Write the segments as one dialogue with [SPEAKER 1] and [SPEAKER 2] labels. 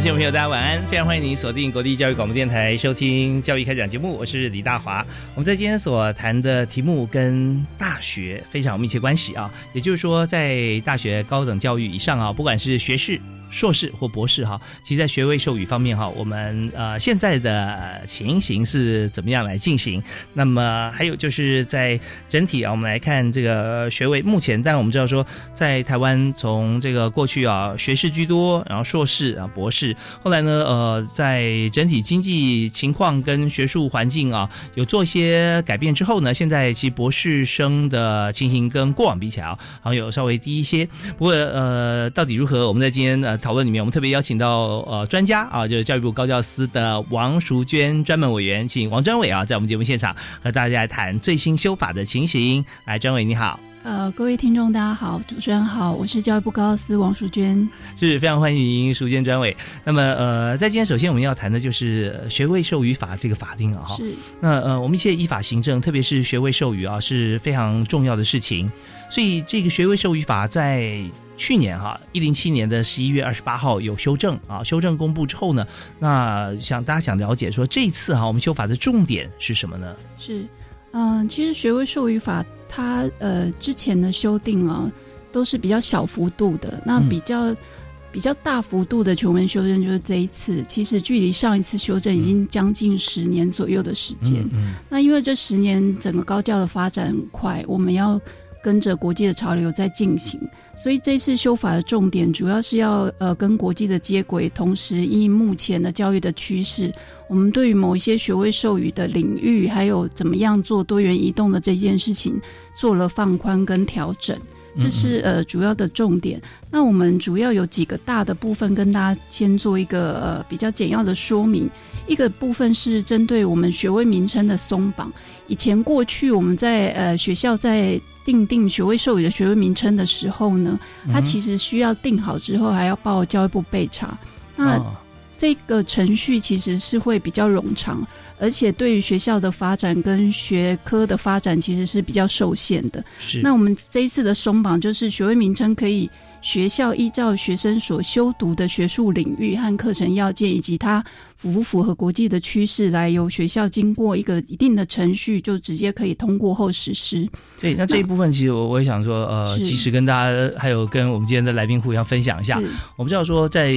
[SPEAKER 1] 听众朋友，大家晚安！非常欢迎您锁定国立教育广播电台收听《教育开讲》节目，我是李大华。我们在今天所谈的题目跟大学非常有密切关系啊，也就是说，在大学高等教育以上啊，不管是学士。硕士或博士哈，其实，在学位授予方面哈，我们呃现在的情形是怎么样来进行？那么还有就是在整体啊，我们来看这个学位，目前，但我们知道说，在台湾从这个过去啊，学士居多，然后硕士啊，博士，后来呢，呃，在整体经济情况跟学术环境啊，有做一些改变之后呢，现在其实博士生的情形跟过往比起来啊，好像有稍微低一些。不过呃，到底如何？我们在今天呃。讨论里面，我们特别邀请到呃专家啊，就是教育部高教司的王淑娟专门委员，请王专委啊，在我们节目现场和大家谈最新修法的情形。来，专委你好。
[SPEAKER 2] 呃，各位听众大家好，主持人好，我是教育部高教司王淑娟，
[SPEAKER 1] 是非常欢迎淑娟专委。那么呃，在今天首先我们要谈的就是学位授予法这个法定啊，哈。
[SPEAKER 2] 是。
[SPEAKER 1] 那呃，我们一切依法行政，特别是学位授予啊，是非常重要的事情。所以这个学位授予法在去年哈，一零七年的十一月二十八号有修正啊，修正公布之后呢，那想大家想了解说这一次哈，我们修法的重点是什么呢？
[SPEAKER 2] 是，嗯，其实学位授予法它呃之前的修订啊都是比较小幅度的，那比较比较大幅度的全文修正就是这一次，其实距离上一次修正已经将近十年左右的时间。嗯那因为这十年整个高教的发展很快，我们要。跟着国际的潮流在进行，所以这次修法的重点主要是要呃跟国际的接轨，同时因目前的教育的趋势，我们对于某一些学位授予的领域，还有怎么样做多元移动的这件事情，做了放宽跟调整，这是呃主要的重点。那我们主要有几个大的部分跟大家先做一个呃比较简要的说明。一个部分是针对我们学位名称的松绑，以前过去我们在呃学校在定定学位授予的学位名称的时候呢，它其实需要定好之后还要报教育部备查，那这个程序其实是会比较冗长，而且对于学校的发展跟学科的发展其实是比较受限的。
[SPEAKER 1] 是，
[SPEAKER 2] 那我们这一次的松绑就是学位名称可以学校依照学生所修读的学术领域和课程要件以及它。符不符合国际的趋势，来由学校经过一个一定的程序，就直接可以通过后实施。
[SPEAKER 1] 对，那这一部分其实我我也想说，呃，及时跟大家还有跟我们今天的来宾互相分享一下。我们知道说，在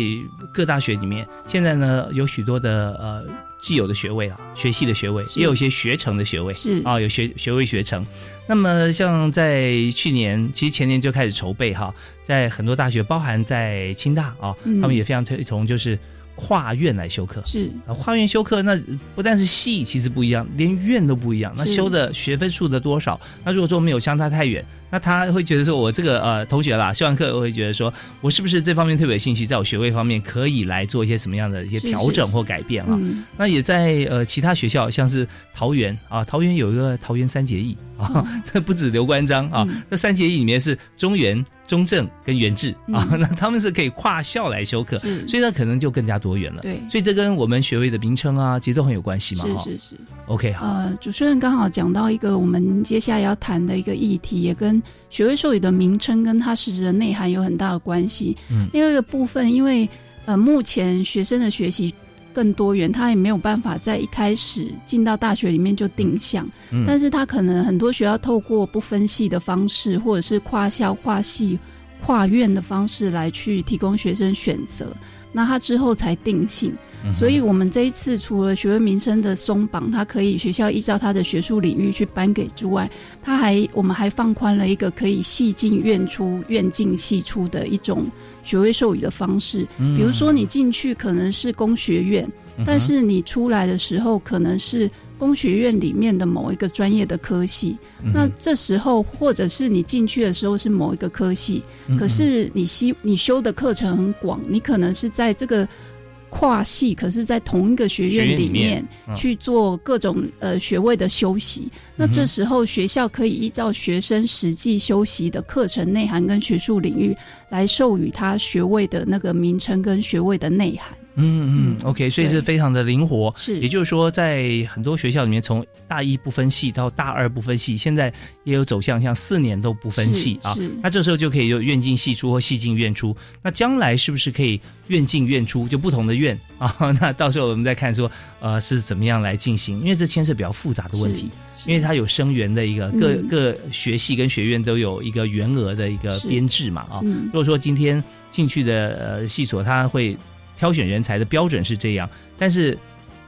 [SPEAKER 1] 各大学里面，现在呢有许多的呃既有的学位啊，学系的学位，也有一些学成的学位，
[SPEAKER 2] 是
[SPEAKER 1] 啊，有学学位学成。那么像在去年，其实前年就开始筹备哈，在很多大学，包含在清大啊，他们也非常推崇就是。跨院来修课
[SPEAKER 2] 是
[SPEAKER 1] 啊，跨院修课那不但是系其实不一样，连院都不一样。那修的学分数的多少？那如果说没有相差太远，那他会觉得说，我这个呃同学啦，修完课我会觉得说，我是不是这方面特别有兴趣，在我学位方面可以来做一些什么样的一些调整或改变啊？那也在呃其他学校，像是桃园啊，桃园有一个桃园三结义啊，这不止刘关张啊，这三结义里面是中原。中正跟元智啊，那他们是可以跨校来修课，所以那可能就更加多元了。
[SPEAKER 2] 对，
[SPEAKER 1] 所以这跟我们学位的名称啊，其实都很有关系嘛。
[SPEAKER 2] 是是是
[SPEAKER 1] ，OK 好。
[SPEAKER 2] 呃，主持人刚好讲到一个我们接下来要谈的一个议题，也跟学位授予的名称跟它实质的内涵有很大的关系。嗯，另外一个部分，因为呃，目前学生的学习更多元，他也没有办法在一开始进到大学里面就定向，
[SPEAKER 1] 嗯。
[SPEAKER 2] 但是他可能很多学校透过不分系的方式，或者是跨校、跨系、跨院的方式来去提供学生选择，那他之后才定性。
[SPEAKER 1] 嗯
[SPEAKER 2] 所以，我们这一次除了学位名称的松绑，它可以学校依照他的学术领域去颁给之外，他还我们还放宽了一个可以系进院出、院进系出的一种学位授予的方式。
[SPEAKER 1] 嗯
[SPEAKER 2] 比如说，你进去可能是工学院，但是你出来的时候可能是工学院里面的某一个专业的科系。
[SPEAKER 1] 嗯
[SPEAKER 2] 那这时候，或者是你进去的时候是某一个科系，
[SPEAKER 1] 嗯
[SPEAKER 2] 可是你修你修的课程很广，你可能是在这个跨系，可是在同一个学院里
[SPEAKER 1] 面
[SPEAKER 2] 去做各种呃学位的修习。那这时候学校可以依照学生实际修习的课程内涵跟学术领域来授予他学位的那个名称跟学位的内涵。
[SPEAKER 1] 嗯嗯，OK，所以是非常的灵活。
[SPEAKER 2] 是
[SPEAKER 1] 也就是说，在很多学校里面，从大一不分系到大二不分系，现在也有走向像四年都不分系啊。
[SPEAKER 2] 是是
[SPEAKER 1] 那这时候就可以就院进系出或系进院出。那将来是不是可以院进院出，就不同的院啊？那到时候我们再看说，呃，是怎么样来进行？因为这牵涉比较复杂的问题，因为它有生源的一个各、
[SPEAKER 2] 嗯
[SPEAKER 1] 各学系跟学院都有一个员额的一个编制嘛啊。
[SPEAKER 2] 嗯
[SPEAKER 1] 如果说今天进去的呃系所，它会挑选人才的标准是这样，但是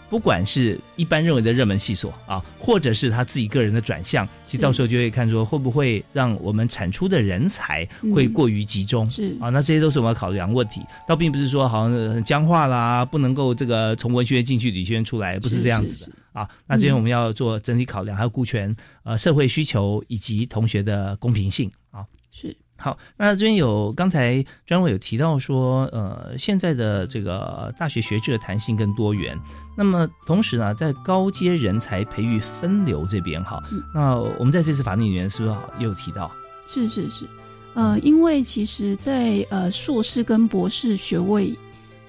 [SPEAKER 1] 不管是一般认为的热门系所啊，或者是他自己个人的转向，其实到时候就会看说会不会让我们产出的人才会
[SPEAKER 2] 嗯
[SPEAKER 1] 过于集中。
[SPEAKER 2] 是。
[SPEAKER 1] 啊，那这些都是我们要考量的问题，倒并不是说好像僵化啦，不能够这个从文学院进去理学院出来，不是这样子的。
[SPEAKER 2] 是是
[SPEAKER 1] 啊。那这边
[SPEAKER 2] 嗯
[SPEAKER 1] 我们要做整体考量，还有顾全呃社会需求以及同学的公平性。啊。
[SPEAKER 2] 是
[SPEAKER 1] 好，那这边有刚才专委有提到说，呃，现在的这个大学学制的弹性更多元。那么同时呢，在高阶人才培育分流这边哈，
[SPEAKER 2] 嗯
[SPEAKER 1] 那我们在这次法令里面是不是也有提到？
[SPEAKER 2] 是是是，呃，因为其实在，呃硕士跟博士学位，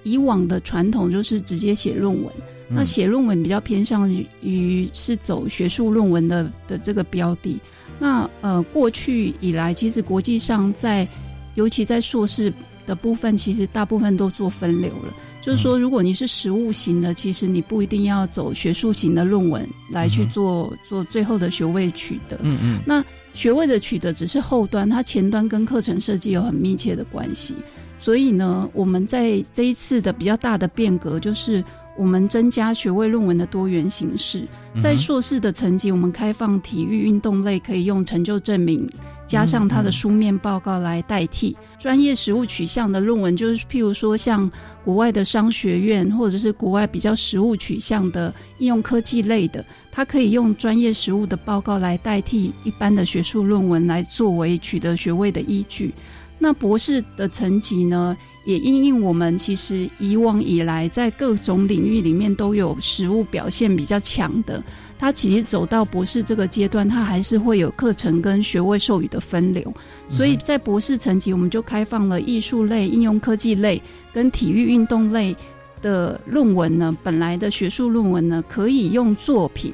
[SPEAKER 2] 以往的传统就是直接写论文，那
[SPEAKER 1] 嗯
[SPEAKER 2] 写论文比较偏向于于是走学术论文的的这个标的。那呃，过去以来，其实国际上在，尤其在硕士的部分，其实大部分都做分流了。就是说，如果你是实务型的，其实你不一定要走学术型的论文来去做、做最后的学位取得。
[SPEAKER 1] 嗯嗯
[SPEAKER 2] 那学位的取得只是后端，它前端跟课程设计有很密切的关系。所以呢，我们在这一次的比较大的变革，就是我们增加学位论文的多元形式。在硕士的层级，我们开放体育运动类可以用成就证明加上它的书面报告来代替。专业实务取向的论文，就是譬如说像国外的商学院，或者是国外比较实务取向的应用科技类的，它可以用专业实务的报告来代替一般的学术论文来作为取得学位的依据。那博士的层级呢，也因应我们其实以往以来在各种领域里面都有实物表现比较强的，它其实走到博士这个阶段，它还是会有课程跟学位授予的分流。所以在博士层级，我们就开放了艺术类、应用科技类跟体育运动类的论文呢，本来的学术论文呢，可以用作品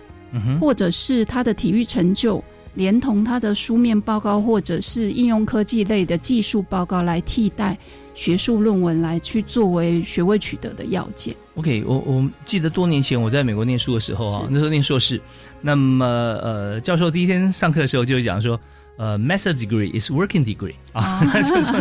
[SPEAKER 2] 或者是他的体育成就，连同他的书面报告或者是应用科技类的技术报告来替代学术论文，来去作为学位取得的要件。
[SPEAKER 1] OK，我我记得多年前我在美国念书的时候啊，那时候念硕士，那么呃，教授第一天上课的时候就讲说，呃，master degree is working degree 啊，就是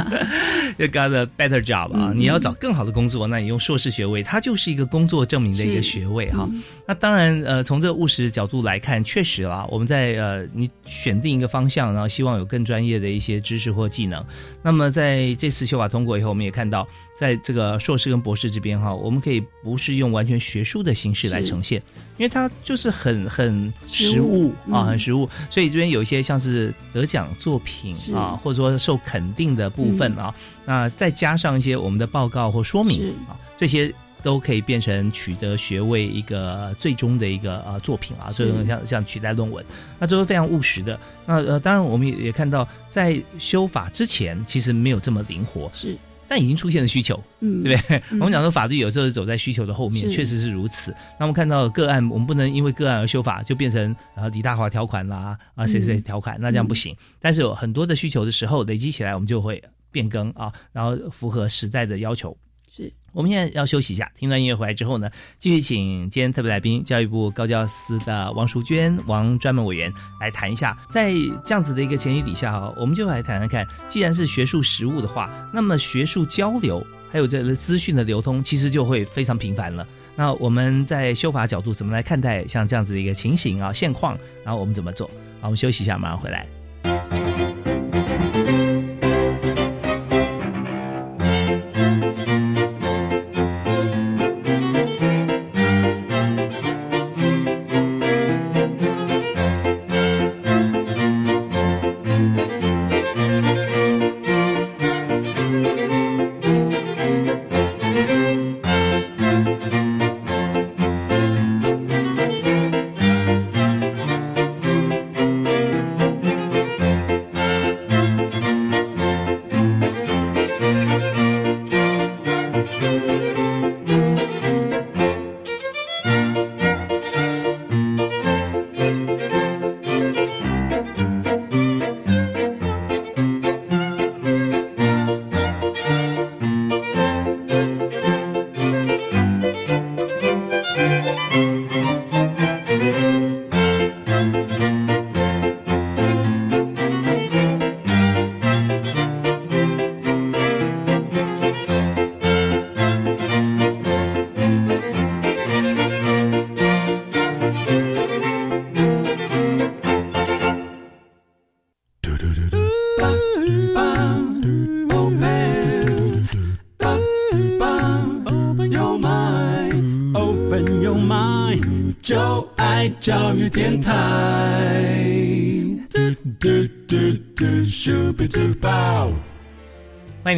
[SPEAKER 1] you got a better job 啊，
[SPEAKER 2] 嗯
[SPEAKER 1] 你要找更好的工作，那你用硕士学位，它就是一个工作证明的一个学位哈。
[SPEAKER 2] 嗯
[SPEAKER 1] 那当然，呃，从这个务实角度来看，确实啦，我们在呃，你选定一个方向，然后希望有更专业的一些知识或技能。那么在这次修法通过以后，我们也看到，在这个硕士跟博士这边哈，我们可以不是用完全学术的形式来呈现，因为它就是很很
[SPEAKER 2] 实
[SPEAKER 1] 实务
[SPEAKER 2] 务
[SPEAKER 1] 啊，
[SPEAKER 2] 嗯。
[SPEAKER 1] 很实物。所以这边有一些像是得奖作品啊，或者说受肯定的部分啊，那再加上一些我们的报告或说明啊，这些。都可以变成取得学位一个最终的一个呃作品啊，
[SPEAKER 2] 是。
[SPEAKER 1] 这种像像取代论文，那这是非常务实的。那呃，当然我们也也看到，在修法之前其实没有这么灵活，
[SPEAKER 2] 是，
[SPEAKER 1] 但已经出现了需求，
[SPEAKER 2] 嗯，
[SPEAKER 1] 对不对？
[SPEAKER 2] 嗯
[SPEAKER 1] 我们讲说法律有时候是走在需求的后面，确实是如此。那我们看到个案，我们不能因为个案而修法，就变成呃李大华条款啦啊谁谁条款，那这样不行。但是有很多的需求的时候累积起来，我们就会变更啊，然后符合时代的要求。我们现在要休息一下，听段音乐回来之后呢，继续请今天特别来宾教育部高教司的王淑娟王专门委员来谈一下，在这样子的一个前提底下哈，我们就来谈谈看，既然是学术实务的话，那么学术交流还有这资讯的流通，其实就会非常频繁了。那我们在修法角度怎么来看待像这样子的一个情形啊现况？然后我们怎么做？好，我们休息一下，马上回来。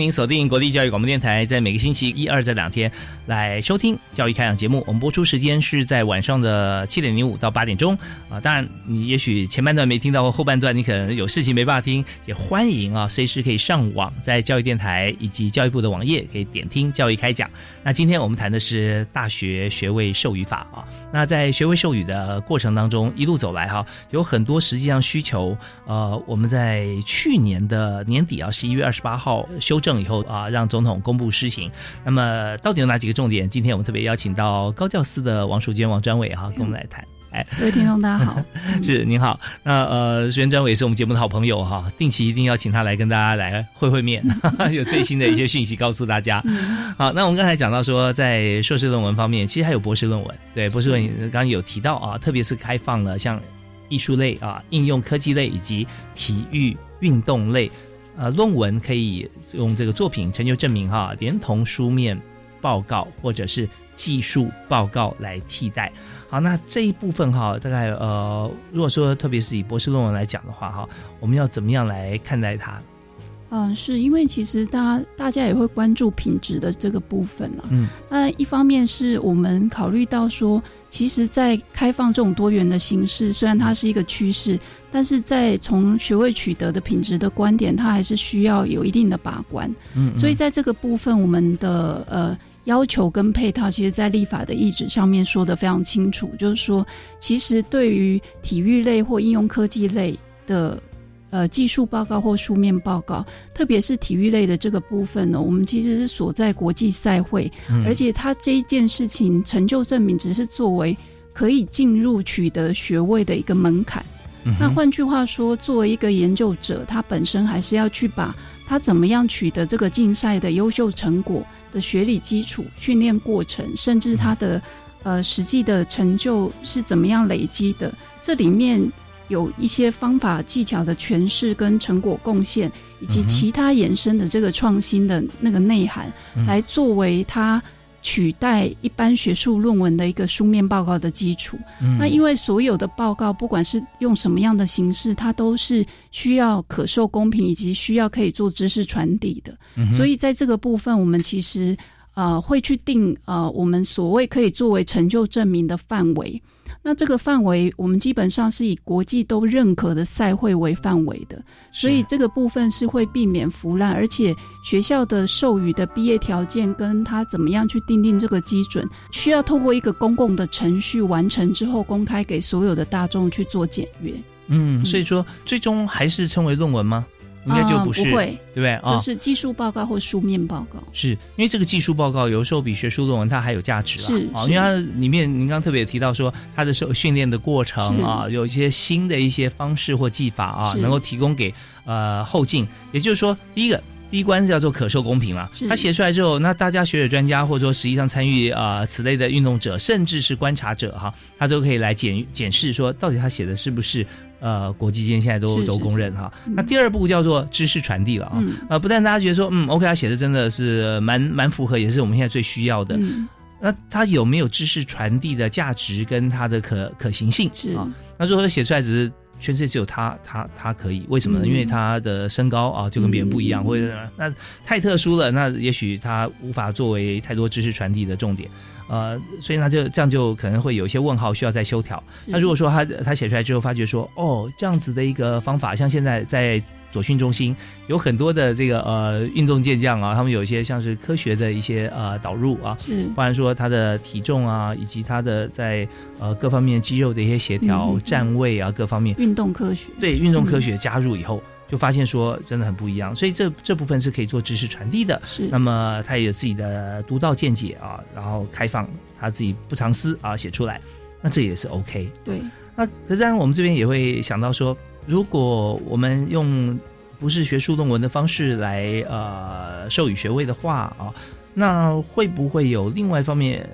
[SPEAKER 1] 您锁定国立教育广播电台，在每个星期一、二这两天来收听。教育开讲节目。我们播出时间是在晚上的七点零五到八点钟啊。当然，你也许前半段没听到，后半段你可能有事情没办法听，也欢迎啊，随时可以上网，在教育电台以及教育部的网页可以点听教育开讲。那今天我们谈的是大学学位授予法啊。那在学位授予的过程当中，一路走来哈，有很多实际上需求。呃，我们在去年的年底啊，十一月二十八号修正以后啊，让总统公布施行。那么到底有哪几个重点？今天我们特别邀请到高教司的王淑娟王专伟哈，跟我们来谈。哎，
[SPEAKER 2] 各位听众大家好，
[SPEAKER 1] 是您好。那呃，淑娟专委是我们节目的好朋友哈，定期一定要请他来跟大家来会会面，有最新的一些讯息告诉大家。好，那我们刚才讲到说，在硕士论文方面，其实还有博士论文。对，博士论文刚刚有提到啊，特别是开放了像艺术类啊、应用科技类以及体育运动类。呃，论文可以用这个作品成就证明哈，连同书面报告或者是技术报告来替代。好，那这一部分哈，大概呃，如果说特别是以博士论文来讲的话哈，我们要怎么样来看待它？
[SPEAKER 2] 嗯，是因为其实大家大家也会关注品质的这个部分啊。嗯，那一方面是我们考虑到说，其实，在开放这种多元的形式，虽然它是一个趋势，但是在从学位取得的品质的观点，它还是需要有一定的把关。嗯，所以在这个部分，我们的呃要求跟配套，其实在立法的意旨上面说的非常清楚，就是说，其实对于体育类或应用科技类的。呃，技术报告或书面报告，特别是体育类的这个部分呢，我们其实是所在国际赛会，而且它这一件事情成就证明只是作为可以进入取得学位的一个门槛。那换句话说，作为一个研究者，他本身还是要去把他怎么样取得这个竞赛的优秀成果的学理基础、训练过程，甚至他的呃实际的成就是怎么样累积的，这里面。有一些方法技巧的诠释跟成果贡献，以及其他延伸的这个创新的那个内涵，来作为它取代一般学术论文的一个书面报告的基础。那因为所有的报告，不管是用什么样的形式，它都是需要可受公平，以及需要可以做知识传递的。所以在这个部分，我们其实呃会去定呃我们所谓可以作为成就证明的范围。那这个范围，我们基本上是以国际都认可的赛会为范围的，所以这个部分是会避免腐烂，而且学校的授予的毕业条件跟他怎么样去定定这个基准，需要透过一个公共的程序完成之后，公开给所有的大众去做检阅。
[SPEAKER 1] 嗯，所以说最终还是称为论文吗？应该就不是，
[SPEAKER 2] 啊不会，
[SPEAKER 1] 对不对？啊？
[SPEAKER 2] 就是技术报告或书面报告。
[SPEAKER 1] 是因为这个技术报告有时候比学术论文它还有价值
[SPEAKER 2] 是
[SPEAKER 1] 啊，
[SPEAKER 2] 是。
[SPEAKER 1] 因为它里面您刚特别提到说它的受训练的过程啊，有一些新的一些方式或技法啊，能够提供给呃后进。也就是说，第一个第一关叫做可受公平嘛
[SPEAKER 2] 是，
[SPEAKER 1] 他写出来之后，那大家学者专家或者说实际上参与啊、呃此类的运动者，甚至是观察者哈，他都可以来检检视说到底他写的是不是呃国际间现在都都公认哈。
[SPEAKER 2] 嗯
[SPEAKER 1] 那第二步叫做知识传递了啊，
[SPEAKER 2] 嗯
[SPEAKER 1] 呃，不但大家觉得说嗯 OK，他写的真的是蛮蛮符合，也是我们现在最需要的。
[SPEAKER 2] 嗯，
[SPEAKER 1] 那他有没有知识传递的价值跟它的可可行性
[SPEAKER 2] 是
[SPEAKER 1] 啊？那如果写出来只是全世界只有他他他可以，为什么因为他的身高啊就跟别人不一样，
[SPEAKER 2] 嗯。
[SPEAKER 1] 或者那太特殊了，那也许他无法作为太多知识传递的重点。呃，所以呢就这样就可能会有一些问号需要再修调。那如果说他他写出来之后，发觉说哦，这样子的一个方法，像现在在左训中心有很多的这个呃运动健将啊，他们有一些像是科学的一些呃导入啊，
[SPEAKER 2] 是
[SPEAKER 1] 不然说他的体重啊，以及他的在呃各方面肌肉的一些协调、站位啊各方面，
[SPEAKER 2] 运动科学。
[SPEAKER 1] 对运动科学加入以后，就发现说真的很不一样。所以这这部分是可以做知识传递的。
[SPEAKER 2] 是
[SPEAKER 1] 那么他也有自己的独到见解啊，然后开放他自己不藏私啊写出来，那这也是 OK。
[SPEAKER 2] 对，
[SPEAKER 1] 那可是当然我们这边也会想到说，如果我们用不是学术论文的方式来呃授予学位的话啊，那会不会有另外一方面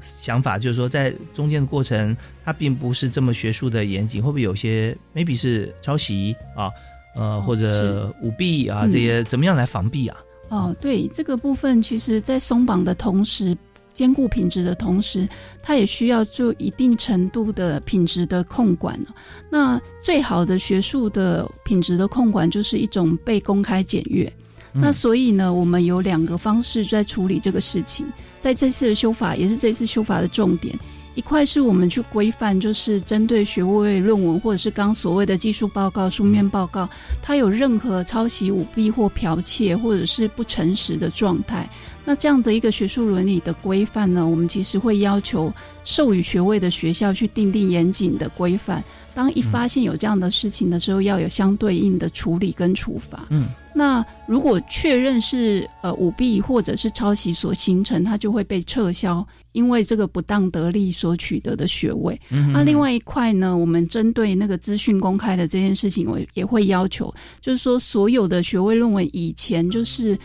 [SPEAKER 1] 想法，就是说在中间的过程，它并不是这么学术的严谨，会不会有些 maybe 是抄袭啊，呃或者舞弊啊
[SPEAKER 2] 嗯
[SPEAKER 1] 这些，怎么样来防避啊？
[SPEAKER 2] 哦，对这个部分，其实在松绑的同时，兼顾品质的同时，它也需要做一定程度的品质的控管。那最好的学术的品质的控管，就是一种被公开检阅。
[SPEAKER 1] 嗯
[SPEAKER 2] 那所以呢，我们有两个方式在处理这个事情。在这次的修法，也是这次修法的重点。一块是我们去规范，就是针对学位论文或者是刚所谓的技术报告、书面报告，它有任何抄袭、舞弊或剽窃，或者是不诚实的状态。那这样的一个学术伦理的规范呢，我们其实会要求授予学位的学校去定定严谨的规范。当一发现有这样的事情的时候，要有相对应的处理跟处罚。
[SPEAKER 1] 嗯，
[SPEAKER 2] 那如果确认是呃舞弊或者是抄袭所形成，它就会被撤销，因为这个不当得利所取得的学位。
[SPEAKER 1] 嗯
[SPEAKER 2] 那另外一块呢，我们针对那个资讯公开的这件事情，我也会要求，就是说所有的学位论文以前就是。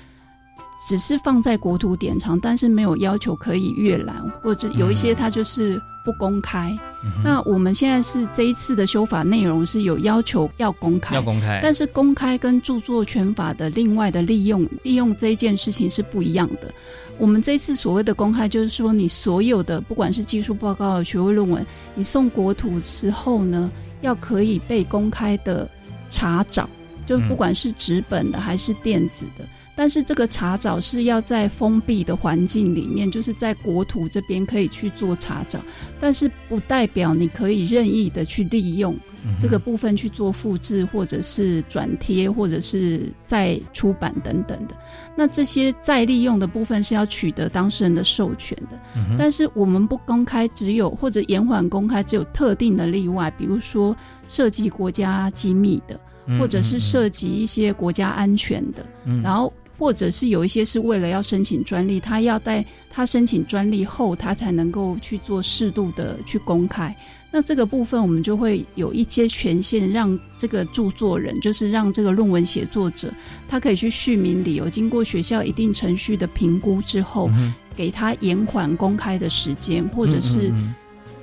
[SPEAKER 2] 只是放在国土典藏，但是没有要求可以阅览，或者有一些它就是不公开。
[SPEAKER 1] 嗯
[SPEAKER 2] 那我们现在是这一次的修法内容是有要求要公开，
[SPEAKER 1] 要公开，
[SPEAKER 2] 但是公开跟著作权法的另外的利用，利用这一件事情是不一样的。我们这次所谓的公开，就是说你所有的不管是技术报告、学位论文，你送国土之后呢，要可以被公开的查找，就不管是纸本的还是电子的。但是这个查找是要在封闭的环境里面，就是在国土这边可以去做查找，但是不代表你可以任意的去利用这个部分去做复制，或者是转贴，或者是再出版等等的。那这些再利用的部分是要取得当事人的授权的，
[SPEAKER 1] 嗯
[SPEAKER 2] 但是我们不公开，只有或者延缓公开，只有特定的例外，比如说涉及国家机密的，或者是涉及一些国家安全的，
[SPEAKER 1] 嗯。
[SPEAKER 2] 然后或者是有一些是为了要申请专利，他要在他申请专利后，他才能够去做适度的去公开。那这个部分我们就会有一些权限，让这个著作人，就是让这个论文写作者，他可以去续名理由，经过学校一定程序的评估之后，
[SPEAKER 1] 嗯
[SPEAKER 2] 给他延缓公开的时间，或者是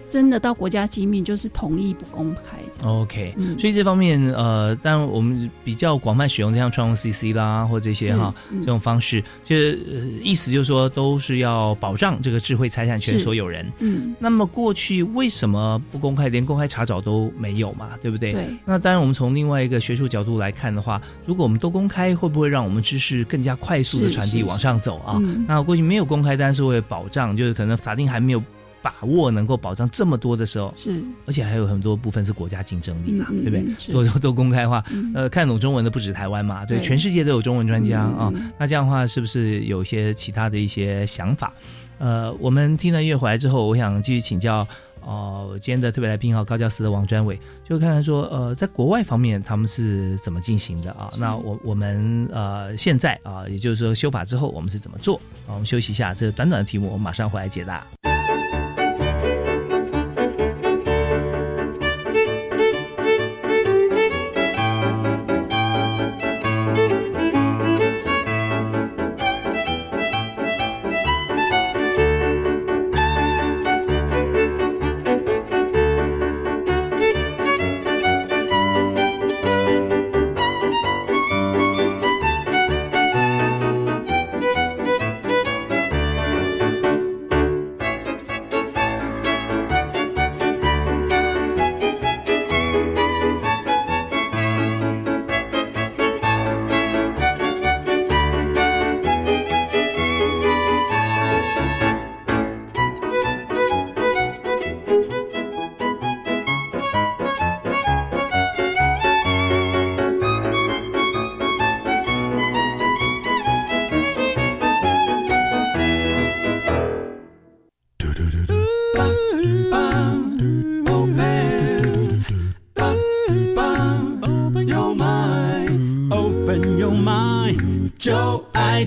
[SPEAKER 2] 真的到国家机密，就是同意不公开这样。
[SPEAKER 1] 嗯 OK，
[SPEAKER 2] 嗯
[SPEAKER 1] 所以这方面呃，当然我们比较广泛使用像创用 CC 啦，或这些哈
[SPEAKER 2] 嗯
[SPEAKER 1] 这种方式，就是、呃、意思就是说都是要保障这个智慧财产权所有人。
[SPEAKER 2] 嗯，
[SPEAKER 1] 那么过去为什么不公开，连公开查找都没有嘛？对不对？
[SPEAKER 2] 对。
[SPEAKER 1] 那当然，我们从另外一个学术角度来看的话，如果我们都公开，会不会让我们知识更加快速的传递往上走啊？
[SPEAKER 2] 嗯
[SPEAKER 1] 那过去没有公开，但是为了保障，就是可能法定还没有把握能够保障这么多的时候，
[SPEAKER 2] 是，
[SPEAKER 1] 而且还有很多部分是国家竞争力嘛，对不对都都都公开化，
[SPEAKER 2] 嗯
[SPEAKER 1] 呃，看懂中文的不止台湾嘛，对，
[SPEAKER 2] 对
[SPEAKER 1] 全世界都有中文专家啊、那这样的话，是不是有一些其他的一些想法？呃，我们听了音乐回来之后，我想继续请教哦，今天的特别来宾哈，高教司的王专伟，就看看说，呃，在国外方面他们是怎么进行的啊？那我我们呃现在啊，也就是说修法之后我们是怎么做？啊，我们休息一下，这短短的题目，我们马上回来解答。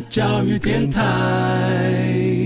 [SPEAKER 3] 教育电台。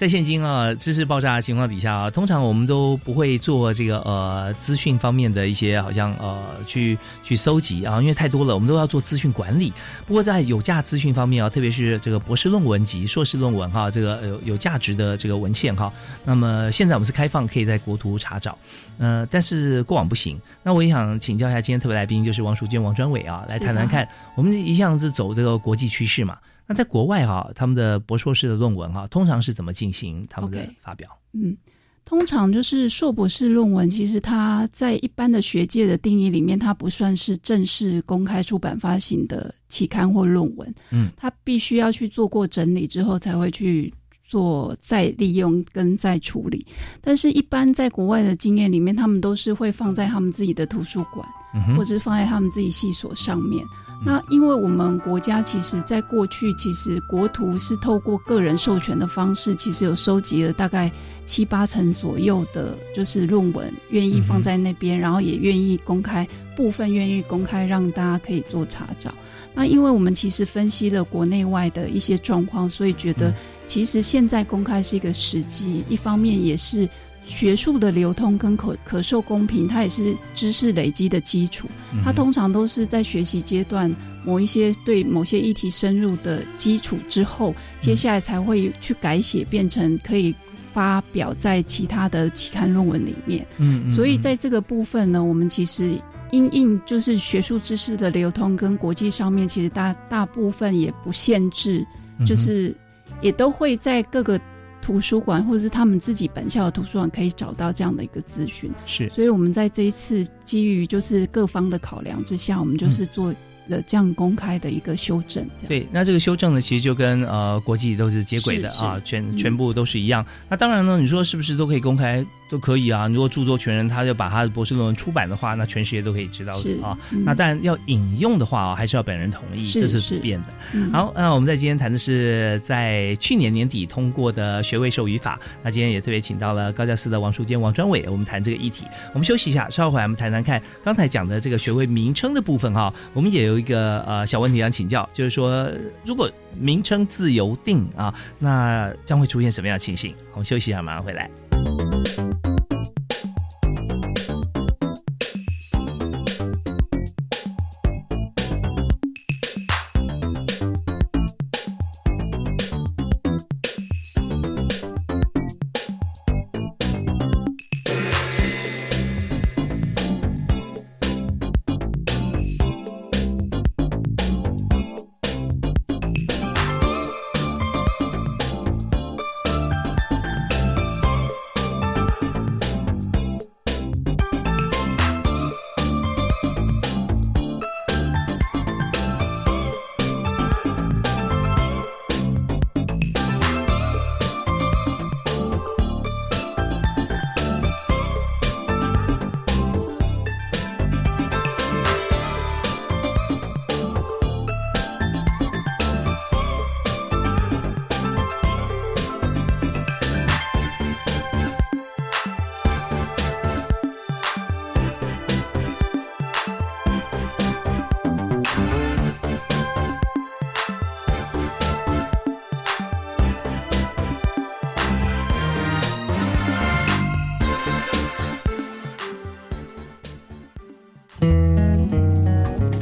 [SPEAKER 1] 在现今啊知识爆炸的情况底下啊，通常我们都不会做这个呃资讯方面的一些好像呃去去搜集啊，因为太多了，我们都要做资讯管理。不过在有价资讯方面啊，特别是这个博士论文及硕士论文哈，这个有有价值的这个文献哈，那么现在我们是开放可以在国图查找，呃，但是过往不行。那我也想请教一下今天特别来宾，就是王淑娟王专伟啊，来谈谈看，我们一向是走这个国际趋势嘛。那在国外哈，他们的博硕士的论文哈，通常是怎么进行他们的发表？
[SPEAKER 2] 嗯，通常就是硕博士论文，其实它在一般的学界的定义里面，它不算是正式公开出版发行的期刊或论文。
[SPEAKER 1] 嗯，
[SPEAKER 2] 它必须要去做过整理之后，才会去做再利用跟再处理。但是，一般在国外的经验里面，他们都是会放在他们自己的图书馆，或者是放在他们自己系所上面。那因为我们国家其实，在过去其实国图是透过个人授权的方式，其实有收集了大概七八成左右的，就是论文愿意放在那边，然后也愿意公开部分愿意公开，让大家可以做查找。那因为我们其实分析了国内外的一些状况，所以觉得其实现在公开是一个时机，一方面也是。学术的流通跟可可受公平，它也是知识累积的基础。它通常都是在学习阶段某一些对某些议题深入的基础之后，接下来才会去改写，变成可以发表在其他的期刊论文里面。
[SPEAKER 1] 嗯，
[SPEAKER 2] 所以在这个部分呢，我们其实因应就是学术知识的流通跟国际上面，其实大大部分也不限制，就是也都会在各个。图书馆或者是他们自己本校的图书馆可以找到这样的一个资讯，
[SPEAKER 1] 是，
[SPEAKER 2] 所以我们在这一次基于就是各方的考量之下，我们就是做。的这样公开的一个修正，
[SPEAKER 1] 对，那这个修正呢，其实就跟呃国际都是接轨的啊，全全部都是一样。那当然呢，你说是不是都可以公开？都可以啊。如果著作权人他就把他的博士论文出版的话，那全世界都可以知道的啊。那但要引用的话啊，还是要本人同意，这是不变的。好，那我们在今天谈的是在去年年底通过的学位授予法。那今天也特别请到了高教司的王淑坚王专伟，我们谈这个议题。我们休息一下，稍后回来我们谈谈看刚才讲的这个学位名称的部分哈。我们也有。一个呃小问题想请教，就是说，如果名称自由定啊，那将会出现什么样的情形？我们休息一下，马上回来。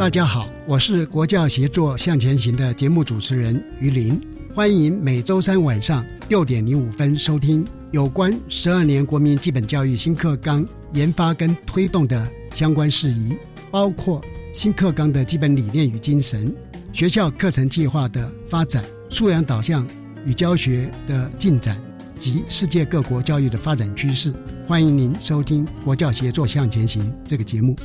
[SPEAKER 4] 大家好，我是国教协作向前行的节目主持人于林，欢迎每周三晚上六点零五分收听有关十二年国民基本教育新课纲研发跟推动的相关事宜，包括新课纲的基本理念与精神、学校课程计划的发展、素养导向与教学的进展及世界各国教育的发展趋势。欢迎您收听国教协作向前行这个节目。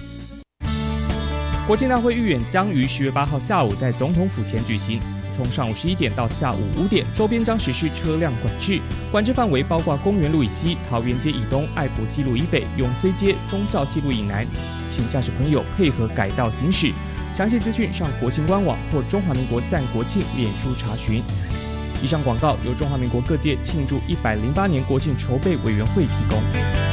[SPEAKER 5] 国庆大会预演将于十月八号下午在总统府前举行，从上午十一点到下午五点，周边将实施车辆管制，管制范围包括公园路以西、桃园街以东、爱国西路以北、永绥街、忠孝西路以南，请驾驶朋友配合改道行驶。详细资讯上国庆官网或中华民国赞国庆脸书查询。以上广告由中华民国各界庆祝一百零八年国庆筹备委员会提供。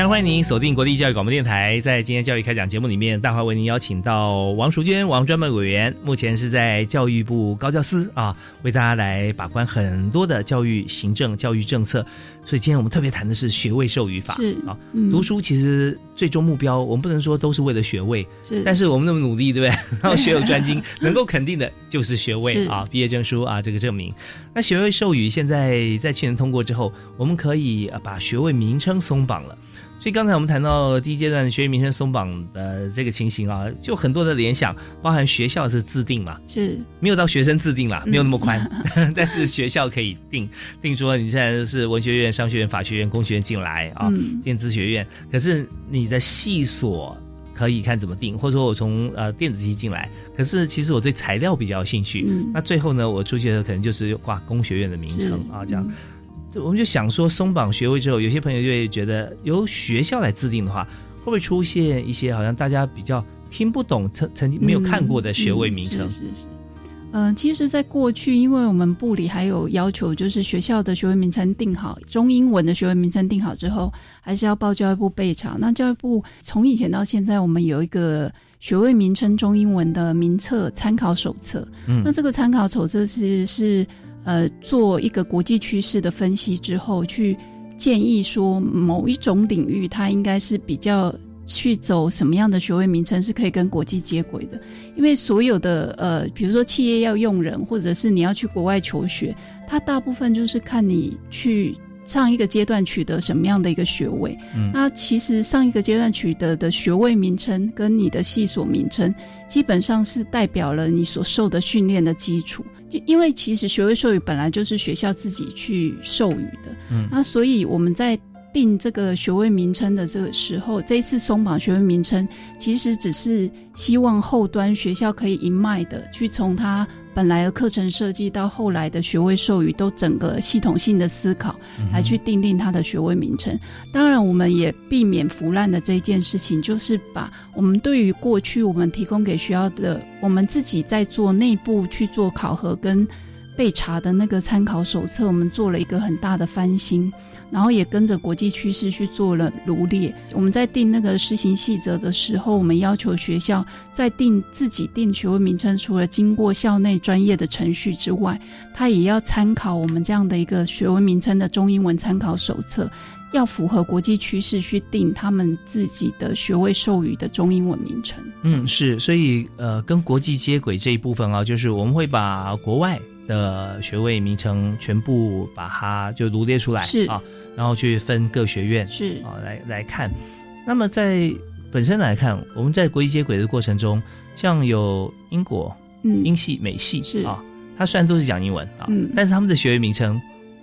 [SPEAKER 1] 非常欢迎您锁定国立教育广播电台，在今天教育开讲节目里面，大华为您邀请到王淑娟王专门委员，目前是在教育部高教司啊，为大家来把关很多的教育行政、教育政策。所以今天我们特别谈的是学位授予法
[SPEAKER 2] 是
[SPEAKER 1] 啊，
[SPEAKER 2] 嗯
[SPEAKER 1] 读书其实最终目标，我们不能说都是为了学位，
[SPEAKER 2] 是
[SPEAKER 1] 但是我们那么努力，对不对？然后学有专精，能够肯定的就是学位
[SPEAKER 2] 是
[SPEAKER 1] 啊，毕业证书啊，这个证明。那学位授予现在在去年通过之后，我们可以呃把学位名称松绑了。所以刚才我们谈到第一阶段学业名称松绑的这个情形啊，就很多的联想，包含学校是自定嘛，
[SPEAKER 2] 是。
[SPEAKER 1] 没有到学生自定啦，
[SPEAKER 2] 嗯。
[SPEAKER 1] 没有那么宽，但是学校可以定定说你现在是文学院、商学院、法学院、工学院进来啊，
[SPEAKER 2] 嗯。
[SPEAKER 1] 电子学院，可是你的系所可以看怎么定，或者说我从呃电子系进来，可是其实我对材料比较有兴趣，
[SPEAKER 2] 嗯。
[SPEAKER 1] 那最后呢，我出去的时候可能就是挂工学院的名称啊，这样。就我们就想说，松绑学位之后，有些朋友就会觉得由学校来制定的话，会不会出现一些好像大家比较听不懂、曾曾经没有看过的学位名称？
[SPEAKER 2] 嗯是是是。嗯、其实，在过去，因为我们部里还有要求，就是学校的学位名称定好，中英文的学位名称定好之后，还是要报教育部备查。那教育部从以前到现在，我们有一个学位名称中英文的名册参考手册。
[SPEAKER 1] 嗯
[SPEAKER 2] 那这个参考手册其实是呃做一个国际趋势的分析之后，去建议说某一种领域它应该是比较去走什么样的学位名称是可以跟国际接轨的。因为所有的呃，比如说企业要用人，或者是你要去国外求学，它大部分就是看你去。上一个阶段取得什么样的一个学位？
[SPEAKER 1] 嗯
[SPEAKER 2] 那其实上一个阶段取得的学位名称跟你的系所名称，基本上是代表了你所受的训练的基础。就因为其实学位授予本来就是学校自己去授予的，
[SPEAKER 1] 嗯。
[SPEAKER 2] 那所以我们在定这个学位名称的这个时候，这一次松绑学位名称，其实只是希望后端学校可以一脉的去从它本来的课程设计到后来的学位授予，都整个系统性的思考，来去定定它的学位名称。当然，我们也避免腐烂的这一件事情，就是把我们对于过去我们提供给学校的，我们自己在做内部去做考核跟备查的那个参考手册，我们做了一个很大的翻新。然后也跟着国际趋势去做了罗列。我们在定那个施行细则的时候，我们要求学校在定自己定学位名称，除了经过校内专业的程序之外，它也要参考我们这样的一个学位名称的中英文参考手册，要符合国际趋势去定他们自己的学位授予的中英文名称。
[SPEAKER 1] 嗯，是，所以呃，跟国际接轨这一部分啊，就是我们会把国外的学位名称全部把它就罗列出来，
[SPEAKER 2] 是
[SPEAKER 1] 啊。然后去分各学院
[SPEAKER 2] 是
[SPEAKER 1] 啊，来来看。那么在本身来看，我们在国际接轨的过程中，像有英国、
[SPEAKER 2] 嗯
[SPEAKER 1] 英系、美系
[SPEAKER 2] 是
[SPEAKER 1] 啊，它虽然都是讲英文啊，
[SPEAKER 2] 嗯，
[SPEAKER 1] 但是他们的学位名称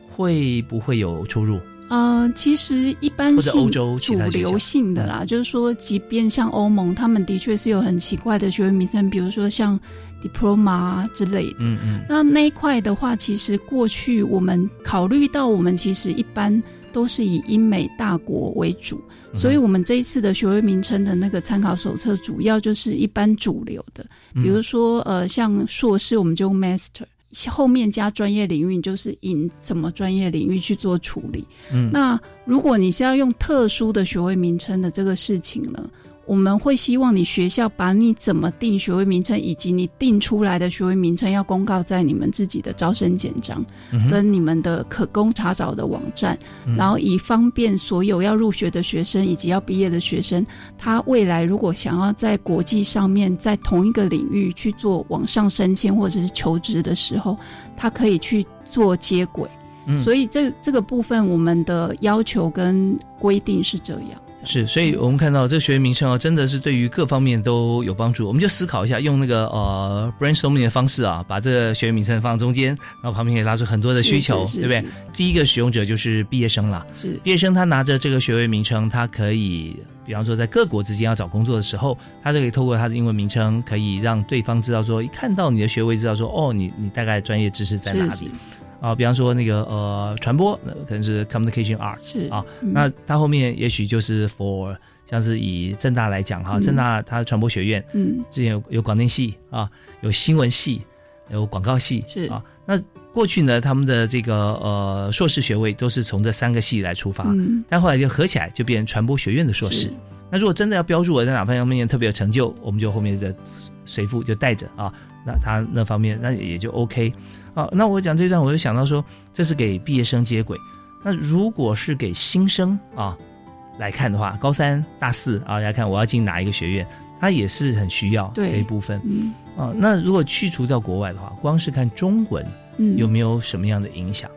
[SPEAKER 1] 会不会有出入？
[SPEAKER 2] 呃，其实一般
[SPEAKER 1] 或者欧洲
[SPEAKER 2] 主流性的啦，就是说，即便像欧盟，他们的确是有很奇怪的学位名称，比如说像 diploma 之类的。
[SPEAKER 1] 嗯嗯。
[SPEAKER 2] 那那一块的话，其实过去我们考虑到，我们其实一般都是以英美大国为主，所以我们这一次的学位名称的那个参考手册，主要就是一般主流的，比如说呃，像硕士我们就用 master。后面加专业领域，就是引什么专业领域去做处理。
[SPEAKER 1] 嗯，
[SPEAKER 2] 那如果你是要用特殊的学位名称的这个事情呢，我们会希望你学校把你怎么定学位名称，以及你定出来的学位名称，要公告在你们自己的招生简章，跟你们的可供查找的网站，然后以方便所有要入学的学生以及要毕业的学生，他未来如果想要在国际上面在同一个领域去做往上升迁或者是求职的时候，他可以去做接轨。所以这这个部分，我们的要求跟规定是这样。
[SPEAKER 1] 是，所以我们看到这个学位名称啊，真的是对于各方面都有帮助。我们就思考一下，用那个呃 brainstorming 的方式啊，把这个学位名称放中间，然后旁边可以拉出很多的需求，对不对？第一个使用者就是毕业生了，
[SPEAKER 2] 是
[SPEAKER 1] 毕业生他拿着这个学位名称，他可以，比方说在各国之间要找工作的时候，他就可以透过他的英文名称，可以让对方知道说，一看到你的学位，知道说，哦，你你大概专业知识在哪里。啊，比方说那个呃传播，那可能是 communication art
[SPEAKER 2] 是
[SPEAKER 1] 啊，那它后面也许就是 for 像是以正大来讲哈，正大它传播学院，
[SPEAKER 2] 嗯，
[SPEAKER 1] 之前有有广电系啊，有新闻系，有广告系
[SPEAKER 2] 是
[SPEAKER 1] 啊，那过去呢，他们的这个呃硕士学位都是从这三个系来出发，
[SPEAKER 2] 嗯，
[SPEAKER 1] 但后来就合起来就变成传播学院的硕士。那如果真的要标注我在哪方面特别有成就，我们就后面的随附就带着啊，那他那方面那也就 OK。好，那我讲这段，我就想到说，这是给毕业生接轨。那如果是给新生啊来看的话，高三、大四啊来看，我要进哪一个学院，他也是很需要这一部分。
[SPEAKER 2] 嗯，
[SPEAKER 1] 啊，那如果去除掉国外的话，光是看中文，
[SPEAKER 2] 嗯，
[SPEAKER 1] 有没有什么样的影响？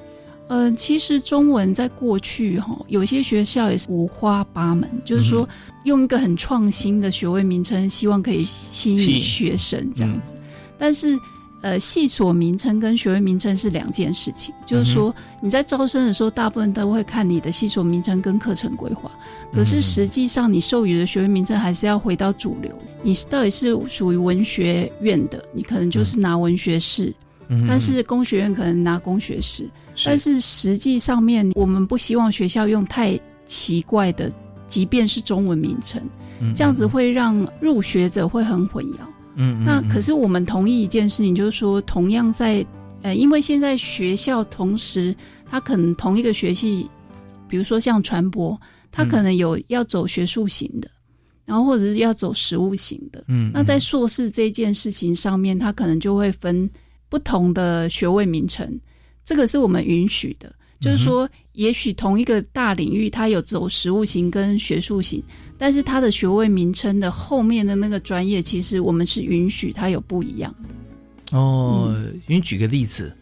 [SPEAKER 2] 呃，其实中文在过去哈，有些学校也是五花八门，就是说用一个很创新的学位名称，希望可以吸引学生这样子，但是。呃，系所名称跟学位名称是两件事情，就是说你在招生的时候，大部分都会看你的系所名称跟课程规划，可是实际上你授予的学位名称还是要回到主流。你到底是属于文学院的，你可能就是拿文学士，但是工学院可能拿工学士，但是实际上面我们不希望学校用太奇怪的，即便是中文名称，这样子会让入学者会很混淆。
[SPEAKER 1] 嗯，
[SPEAKER 2] 那可是我们同意一件事情，就是说，同样在呃，因为现在学校同时，他可能同一个学系，比如说像传播，他可能有要走学术型的，然后或者是要走实务型的。
[SPEAKER 1] 嗯，
[SPEAKER 2] 那在硕士这件事情上面，他可能就会分不同的学位名称，这个是我们允许的。就是说，也许同一个大领域，它有走实务型跟学术型，但是它的学位名称的后面的那个专业，其实我们是允许它有不一样
[SPEAKER 1] 的。哦，你举个例子，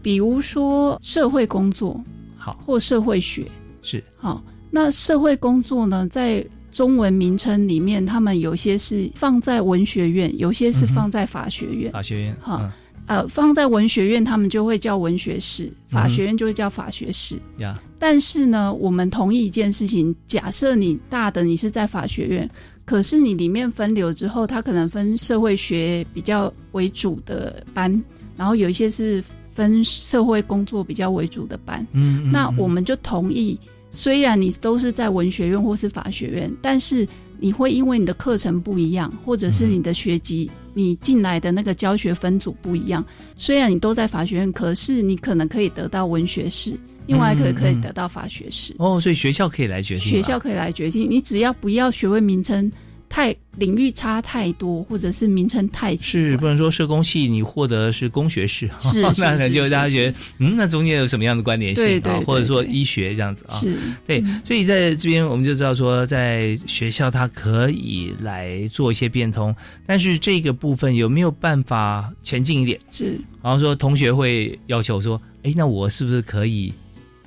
[SPEAKER 2] 比如说社会工作，
[SPEAKER 1] 好，
[SPEAKER 2] 或社会学
[SPEAKER 1] 是
[SPEAKER 2] 好。那社会工作呢，在中文名称里面，他们有些是放在文学院，有些是放在法学院。
[SPEAKER 1] 法学院，
[SPEAKER 2] 好。呃，放在文学院，他们就会叫文学士；法学院就会叫法学士。
[SPEAKER 1] 呀，
[SPEAKER 2] 但是呢，我们同意一件事情：假设你大的你是在法学院，可是你里面分流之后，它可能分社会学比较为主的班，然后有一些是分社会工作比较为主的班。
[SPEAKER 1] 嗯嗯。
[SPEAKER 2] 那我们就同意，虽然你都是在文学院或是法学院，但是。你会因为你的课程不一样，或者是你的学籍，你进来的那个教学分组不一样。虽然你都在法学院，可是你可能可以得到文学士，另外一个可以得到法学士。
[SPEAKER 1] 哦，所以学校可以来决定。
[SPEAKER 2] 学校可以来决定，你只要不要学位名称。太领域差太多，或者是名称太奇
[SPEAKER 1] 是不能说社工系你获得是工学士，
[SPEAKER 2] 是
[SPEAKER 1] 那可能就大家觉得嗯，那中间有什么样的关联性
[SPEAKER 2] 啊？
[SPEAKER 1] 或者说医学这样子啊？
[SPEAKER 2] 是
[SPEAKER 1] 对，所以在这边我们就知道说，在学校它可以来做一些变通，但是这个部分有没有办法前进一点？
[SPEAKER 2] 是，
[SPEAKER 1] 然后说同学会要求说，哎，那我是不是可以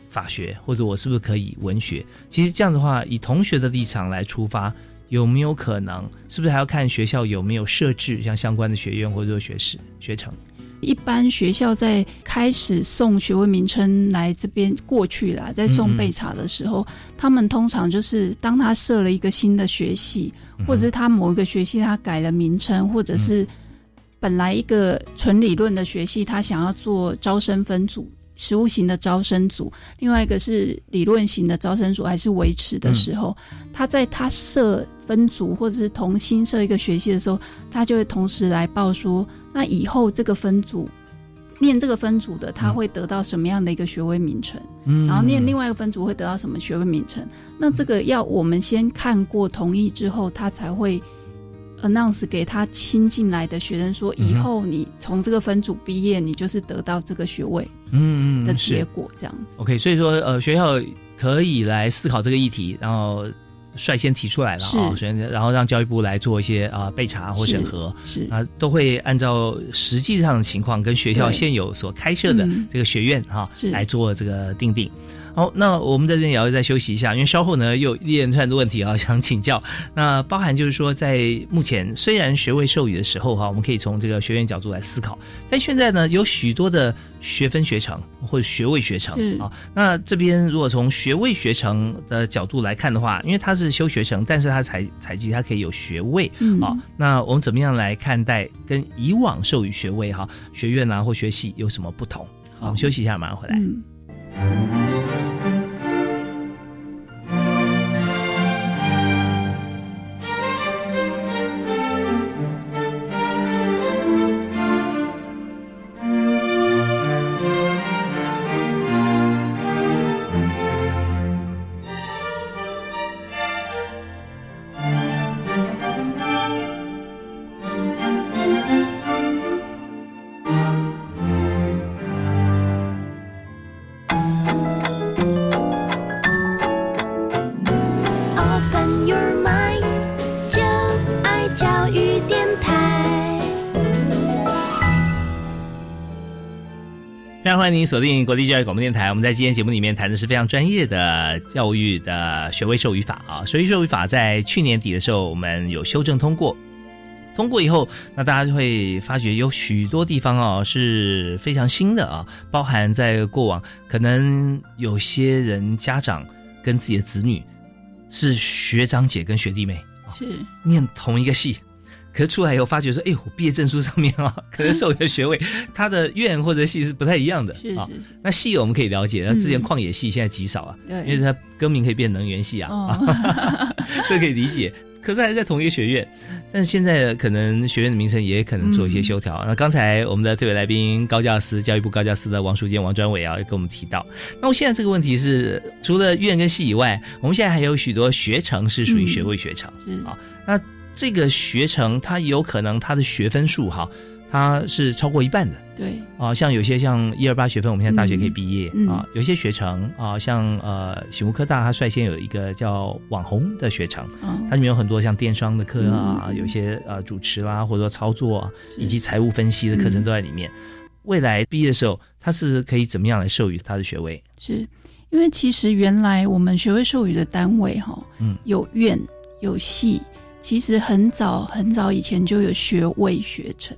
[SPEAKER 1] 法学，或者我是不是可以文学？其实这样的话，以同学的立场来出发。有没有可能？是不是还要看学校有没有设置像相关的学院或者说学士学程？
[SPEAKER 2] 一般学校在开始送学位名称来这边过去啦，在送备查的时候，他们通常就是当他设了一个新的学系，或者是他某一个学系他改了名称，或者是本来一个纯理论的学系，他想要做招生分组。实务型的招生组，另外一个是理论型的招生组，还是维持的时候，他在他设分组或者是同新设一个学系的时候，他就会同时来报说，那以后这个分组念这个分组的，他会得到什么样的一个学位名称？嗯，然后念另外一个分组会得到什么学位名称？那这个要我们先看过同意之后，他才会。Announce 给他新进来的学生说，以后你从这个分组毕业，你就是得到这个学位，嗯嗯的结果这样子。
[SPEAKER 1] OK，所以说呃，学校可以来思考这个议题，然后率先提出来了啊，然后让教育部来做一些啊备查或审核，
[SPEAKER 2] 是
[SPEAKER 1] 啊，都会按照实际上的情况跟学校现有所开设的这个学院哈来做这个定定。好，那我们在这边也要再休息一下，因为稍后呢又一连串的问题啊 想请教。那包含就是说，在目前虽然学位授予的时候哈，我们可以从这个学院角度来思考，但现在呢有许多的学分学程或者学位学程啊。那这边如果从学位学程的角度来看的话，因为它是修学程，但是它采采集它可以有学位啊。那我们怎么样来看待跟以往授予学位哈学院啊或学系有什么不同？好，我们休息一下，马上回来。欢您锁定国立教育广播电台。我们在今天节目里面谈的是非常专业的教育的学位授予法啊。学位授予法在去年底的时候，我们有修正通过。通过以后，那大家就会发觉有许多地方啊是非常新的啊，包含在过往可能有些人家长跟自己的子女是学长姐跟学弟妹，
[SPEAKER 2] 是
[SPEAKER 1] 念同一个系。可是出来以后发觉说，哎，我毕业证书上面啊，可能授的学位，他的院或者系是不太一样的
[SPEAKER 2] 啊。
[SPEAKER 1] 那系我们可以了解，那之前矿野系现在极少啊，因为它更名可以变能源系啊，这可以理解。可是还是在同一个学院，但是现在可能学院的名称也可能做一些修调。那刚才我们的特别来宾高教师教育部高教师的王淑坚王专委啊，跟我们提到，那我现在这个问题是，除了院跟系以外，我们现在还有许多学程是属于学位学程啊，那。这个学程，它有可能它的学分数哈，它是超过一半的。
[SPEAKER 2] 对
[SPEAKER 1] 啊，像有些像一二八学分，我们现在大学可以毕业啊。有些学程啊，像呃醒悟科大，它率先有一个叫网红的学程，它里面有很多像电商的课啊，有些呃主持啦，或者说操作以及财务分析的课程都在里面。未来毕业的时候，它是可以怎么样来授予他的学位？
[SPEAKER 2] 是因为其实原来我们学位授予的单位哈，嗯，有院有系。其实很早很早以前就有学位学程，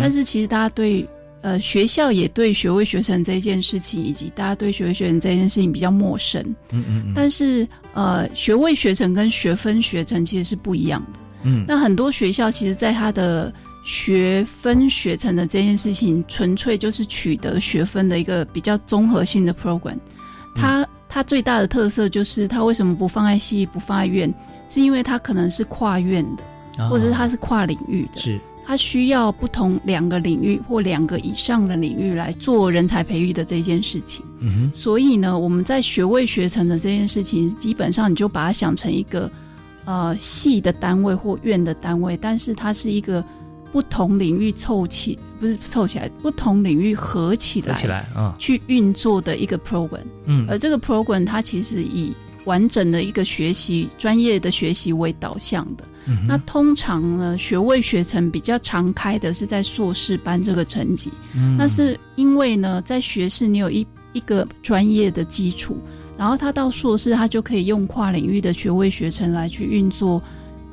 [SPEAKER 2] 但是其实大家对呃学校也对学位学成这件事情，以及大家对学位学程这件事情比较陌生。嗯嗯。但是呃学位学成跟学分学成其实是不一样的。嗯。那很多学校其实，在它的学分学成的这件事情，纯粹就是取得学分的一个比较综合性的 program。他它最大的特色就是它为什么不放在系不放在院，是因为它可能是跨院的，
[SPEAKER 1] 哦
[SPEAKER 2] 或者是它是跨领域的，
[SPEAKER 1] 是。
[SPEAKER 2] 它需要不同两个领域或两个以上的领域来做人才培育的这件事情。
[SPEAKER 1] 嗯
[SPEAKER 2] 所以呢，我们在学位学成的这件事情，基本上你就把它想成一个呃系的单位或院的单位，但是它是一个不同领域凑起，不是凑起来，不同领域合起来
[SPEAKER 1] 合起来啊
[SPEAKER 2] 去运作的一个 program。
[SPEAKER 1] 嗯
[SPEAKER 2] 而这个 program 它其实以完整的一个学习、专业的学习为导向的。
[SPEAKER 1] 嗯
[SPEAKER 2] 那通常呢，学位学程比较常开的是在硕士班这个层级。
[SPEAKER 1] 嗯
[SPEAKER 2] 那是因为呢，在学士你有一一个专业的基础，然后他到硕士，他就可以用跨领域的学位学程来去运作，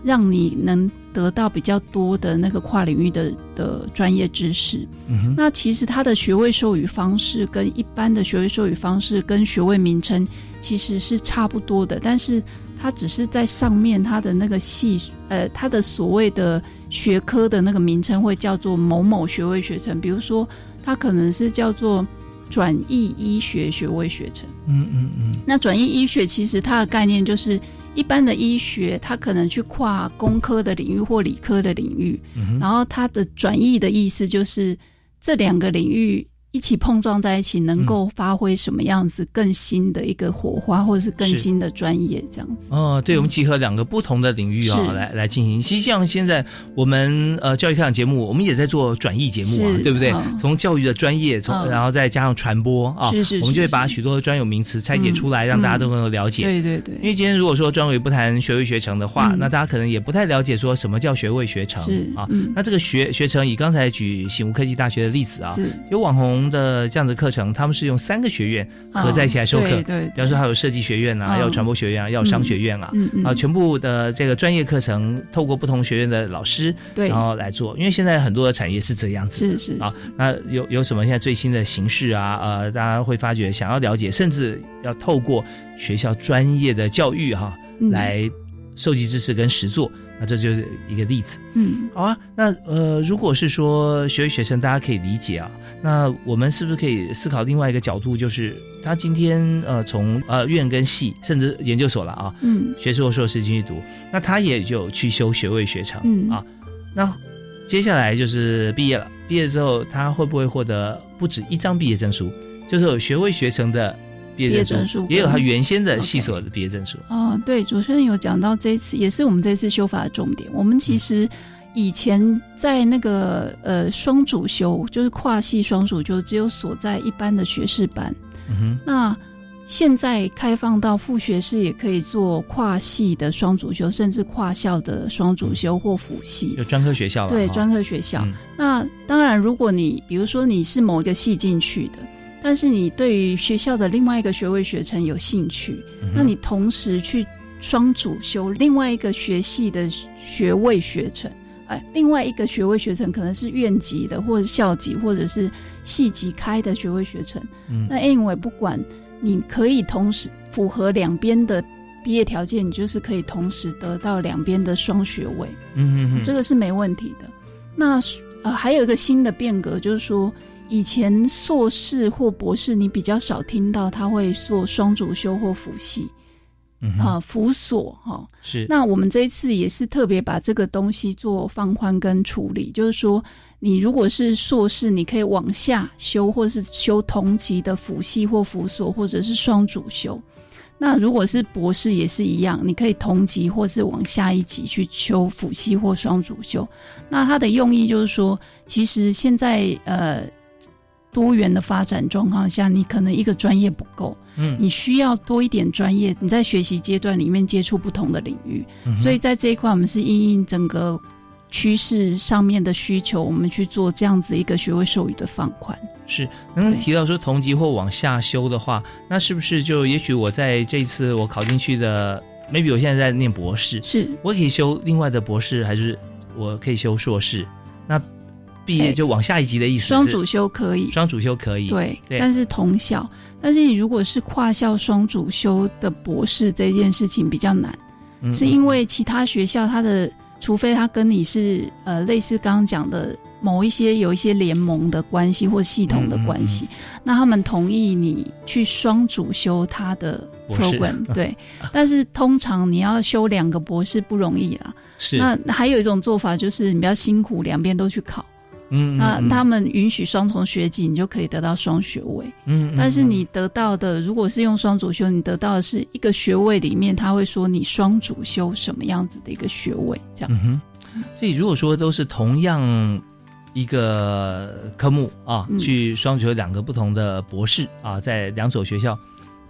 [SPEAKER 2] 让你能得到比较多的那个跨领域的的专业知识。
[SPEAKER 1] 嗯
[SPEAKER 2] 那其实它的学位授予方式跟一般的学位授予方式跟学位名称其实是差不多的，但是它只是在上面它的那个系呃它的所谓的学科的那个名称会叫做某某学位学程，比如说它可能是叫做转译医学学位学程。
[SPEAKER 1] 嗯嗯嗯
[SPEAKER 2] 那转译医学其实它的概念就是一般的医学，它可能去跨工科的领域或理科的领域，
[SPEAKER 1] 嗯
[SPEAKER 2] 然后它的转译的意思就是这两个领域一起碰撞在一起，能够发挥什么样子更新的一个火花，或者是更新的专业这样子。
[SPEAKER 1] 哦，对，我们集合两个不同的领域啊、
[SPEAKER 2] 是
[SPEAKER 1] 来来进行。其实像现在我们呃教育开讲节目，我们也在做转译节目啊，对不对？
[SPEAKER 2] 嗯
[SPEAKER 1] 从教育的专业，从、
[SPEAKER 2] 嗯
[SPEAKER 1] 然后再加上传播啊，
[SPEAKER 2] 是是是
[SPEAKER 1] 我们就会把许多专有名词拆解出来，
[SPEAKER 2] 嗯
[SPEAKER 1] 让大家都能够了解。
[SPEAKER 2] 对对对，
[SPEAKER 1] 因为今天如果说专委不谈学位学程的话，
[SPEAKER 2] 嗯
[SPEAKER 1] 那大家可能也不太了解说什么叫学位学程啊。
[SPEAKER 2] 嗯
[SPEAKER 1] 那这个学学程，以刚才举醒吾科技大学的例子啊，有网红的这样的课程，他们是用三个学院合在一起来授课。
[SPEAKER 2] 哦对
[SPEAKER 1] 比方说还有设计学院啊，
[SPEAKER 2] 嗯
[SPEAKER 1] 要有传播学院啊，要有商学院啊，
[SPEAKER 2] 嗯嗯
[SPEAKER 1] 啊，全部的这个专业课程，透过不同学院的老师，
[SPEAKER 2] 对
[SPEAKER 1] 然后来做。因为现在很多的产业是这样子的，
[SPEAKER 2] 是是
[SPEAKER 1] 啊。那有有什么现在最新的形式啊？呃，大家会发觉想要了解，甚至要透过学校专业的教育哈、
[SPEAKER 2] 嗯
[SPEAKER 1] 来收集知识跟实作。那这就是一个例子。
[SPEAKER 2] 嗯
[SPEAKER 1] 好啊，那呃，如果是说学位学生，大家可以理解啊。那我们是不是可以思考另外一个角度，就是他今天呃从呃院跟系，甚至研究所了啊，
[SPEAKER 2] 嗯
[SPEAKER 1] 学士或硕士进去读，那他也就去修学位学程、
[SPEAKER 2] 嗯
[SPEAKER 1] 啊。那接下来就是毕业了，毕业之后他会不会获得不止一张毕业证书，就是有学位学程的毕业证
[SPEAKER 2] 书
[SPEAKER 1] 也有他原先的系所的毕业证书。
[SPEAKER 2] 哦，对，主持人有讲到这一次，也是我们这次修法的重点。我们其实以前在那个呃双主修，就是跨系双主修，只有所在一般的学士班。
[SPEAKER 1] 嗯哼，
[SPEAKER 2] 那现在开放到副学士，也可以做跨系的双主修，甚至跨校的双主修或辅系。
[SPEAKER 1] 有专科学校了，
[SPEAKER 2] 对，专科学校。
[SPEAKER 1] 嗯
[SPEAKER 2] 那当然，如果你比如说你是某一个系进去的，但是你对于学校的另外一个学位学程有兴趣，
[SPEAKER 1] 嗯
[SPEAKER 2] 那你同时去双主修另外一个学系的学位学程。哎，另外一个学位学程可能是院级的，或者校级，或者是系级开的学位学程。
[SPEAKER 1] 嗯
[SPEAKER 2] 那 anyway，不管你可以同时符合两边的毕业条件，你就是可以同时得到两边的双学位。
[SPEAKER 1] 嗯嗯嗯，
[SPEAKER 2] 这个是没问题的。那呃，还有一个新的变革，就是说，以前硕士或博士，你比较少听到他会做双主修或辅系
[SPEAKER 1] 嗯哼
[SPEAKER 2] 啊，辅所哈。
[SPEAKER 1] 是
[SPEAKER 2] 那我们这一次也是特别把这个东西做放宽跟处理，就是说，你如果是硕士，你可以往下修，或是修同级的辅系或辅所，或者是双主修。那如果是博士也是一样，你可以同级或是往下一级去修辅系或双主修。那它的用意就是说，其实现在呃多元的发展状况下，你可能一个专业不够，
[SPEAKER 1] 嗯。
[SPEAKER 2] 你需要多一点专业，你在学习阶段里面接触不同的领域，
[SPEAKER 1] 嗯
[SPEAKER 2] 所以在这一块，我们是因应整个趋势上面的需求，我们去做这样子一个学位授予的放宽。
[SPEAKER 1] 是，刚刚提到说同级或往下修的话，那是不是就也许我在这一次我考进去的，maybe 我现在在念博士，
[SPEAKER 2] 是。
[SPEAKER 1] 我可以修另外的博士，还是我可以修硕士？那毕业就往下一级的意思？
[SPEAKER 2] 双主修可以，
[SPEAKER 1] 双主修可以，
[SPEAKER 2] 对，
[SPEAKER 1] 对，
[SPEAKER 2] 但是同校，但是你如果是跨校双主修的博士，这件事情比较难，
[SPEAKER 1] 嗯
[SPEAKER 2] 是因为其他学校它的，除非他跟你是呃类似刚刚讲的某一些有一些联盟的关系或系统的关系，那他们同意你去双主修他的 program，对。但是通常你要修两个博士不容易啦。
[SPEAKER 1] 是。
[SPEAKER 2] 那还有一种做法就是你比较辛苦，两边都去考。
[SPEAKER 1] 嗯。
[SPEAKER 2] 那他们允许双重学籍，你就可以得到双学位。
[SPEAKER 1] 嗯。
[SPEAKER 2] 但是你得到的，如果是用双主修，你得到的是一个学位里面，他会说你双主修什么样子的一个学位，这样子。
[SPEAKER 1] 所以如果说都是同样一个科目啊，去双学两个不同的博士啊，在两所学校，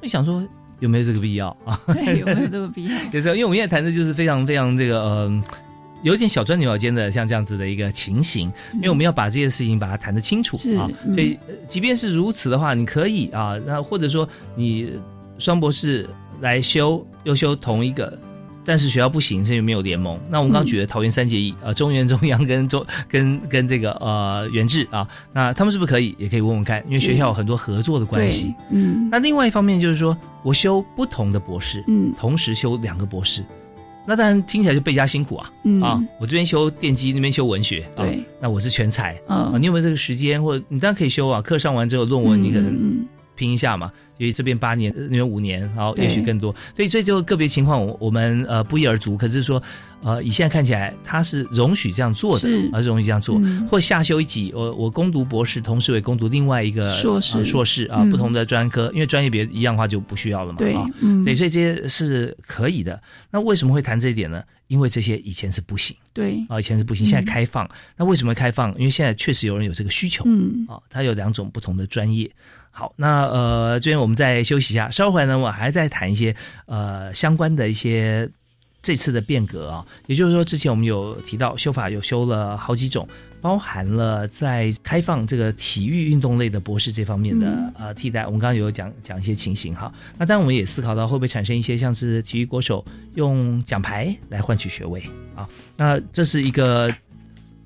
[SPEAKER 1] 我想说有没有这个必要啊？
[SPEAKER 2] 对，有没有这个必要？
[SPEAKER 1] 就是因为我们现在谈的就是非常非常这个呃，有点小钻牛角尖的像这样子的一个情形，因为我们要把这件事情把它谈得清楚啊。所以即便是如此的话，你可以啊，那或者说你双博士来修又修同一个。但是学校不行，是因为没有联盟。那我们刚刚举的桃园三结义，呃，中原、中央跟中 跟跟这个呃原治啊，那他们是不是可以？也可以问问看，因为学校有很多合作的关系。
[SPEAKER 2] 嗯。
[SPEAKER 1] 那另外一方面就是说，我修不同的博士，
[SPEAKER 2] 嗯，
[SPEAKER 1] 同时修两个博士，那当然听起来就倍加辛苦啊。
[SPEAKER 2] 嗯。
[SPEAKER 1] 啊，我这边修电机，那边修文学，
[SPEAKER 2] 对，
[SPEAKER 1] 那我是全才
[SPEAKER 2] 啊。
[SPEAKER 1] 你有没有这个时间？或者你当然可以修啊，课上完之后，论文你可能拼一下嘛。因为这边八年，那边五年，然后也许更多，所以这就个别情况，我我们呃不一而足。可是说，呃，以现在看起来，他是容许这样做的，而是容许这样做，或下修一级，我我攻读博士，同时也攻读另外一个
[SPEAKER 2] 硕士，
[SPEAKER 1] 硕士啊，不同的专科，因为专业别一样的话就不需要了嘛，
[SPEAKER 2] 对，
[SPEAKER 1] 对，所以这些是可以的。那为什么会谈这一点呢？因为这些以前是不行，
[SPEAKER 2] 对，
[SPEAKER 1] 啊，以前是不行，现在开放。那为什么开放？因为现在确实有人有这个需求，
[SPEAKER 2] 嗯，
[SPEAKER 1] 啊，他有两种不同的专业。好，那呃，这边我们再休息一下，稍后来呢，我还在谈一些呃相关的一些这次的变革啊，也就是说，之前我们有提到修法有修了好几种，包含了在开放这个体育运动类的博士这方面的呃替代，我们刚刚有讲讲一些情形哈。那当然我们也思考到会不会产生一些像是体育国手用奖牌来换取学位啊，那这是一个。